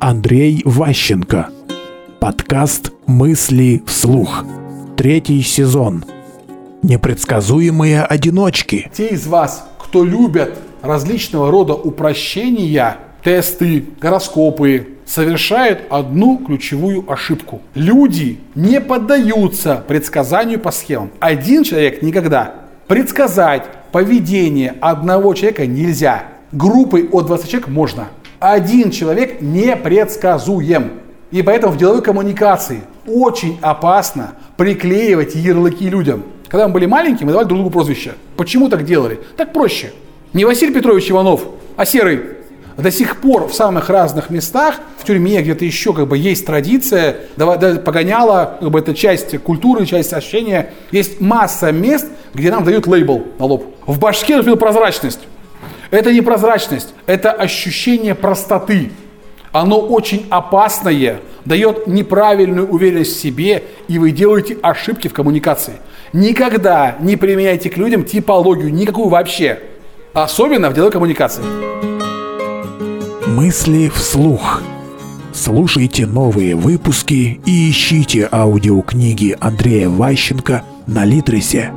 Андрей Ващенко. Подкаст «Мысли вслух». Третий сезон. Непредсказуемые одиночки. Те из вас, кто любят различного рода упрощения, тесты, гороскопы, совершают одну ключевую ошибку. Люди не поддаются предсказанию по схемам. Один человек никогда. Предсказать поведение одного человека нельзя. Группой от 20 человек можно. Один человек непредсказуем. И поэтому в деловой коммуникации очень опасно приклеивать ярлыки людям. Когда мы были маленькие, мы давали друг другу прозвища. Почему так делали? Так проще. Не Василий Петрович Иванов, а Серый. До сих пор в самых разных местах, в тюрьме, где-то еще как бы есть традиция, погоняла, как бы это часть культуры, часть ощущения. Есть масса мест, где нам дают лейбл на лоб. В башке, прозрачность. Это не прозрачность, это ощущение простоты. Оно очень опасное, дает неправильную уверенность в себе, и вы делаете ошибки в коммуникации. Никогда не применяйте к людям типологию, никакую вообще. Особенно в деловой коммуникации. Мысли вслух. Слушайте новые выпуски и ищите аудиокниги Андрея Ващенко на Литресе.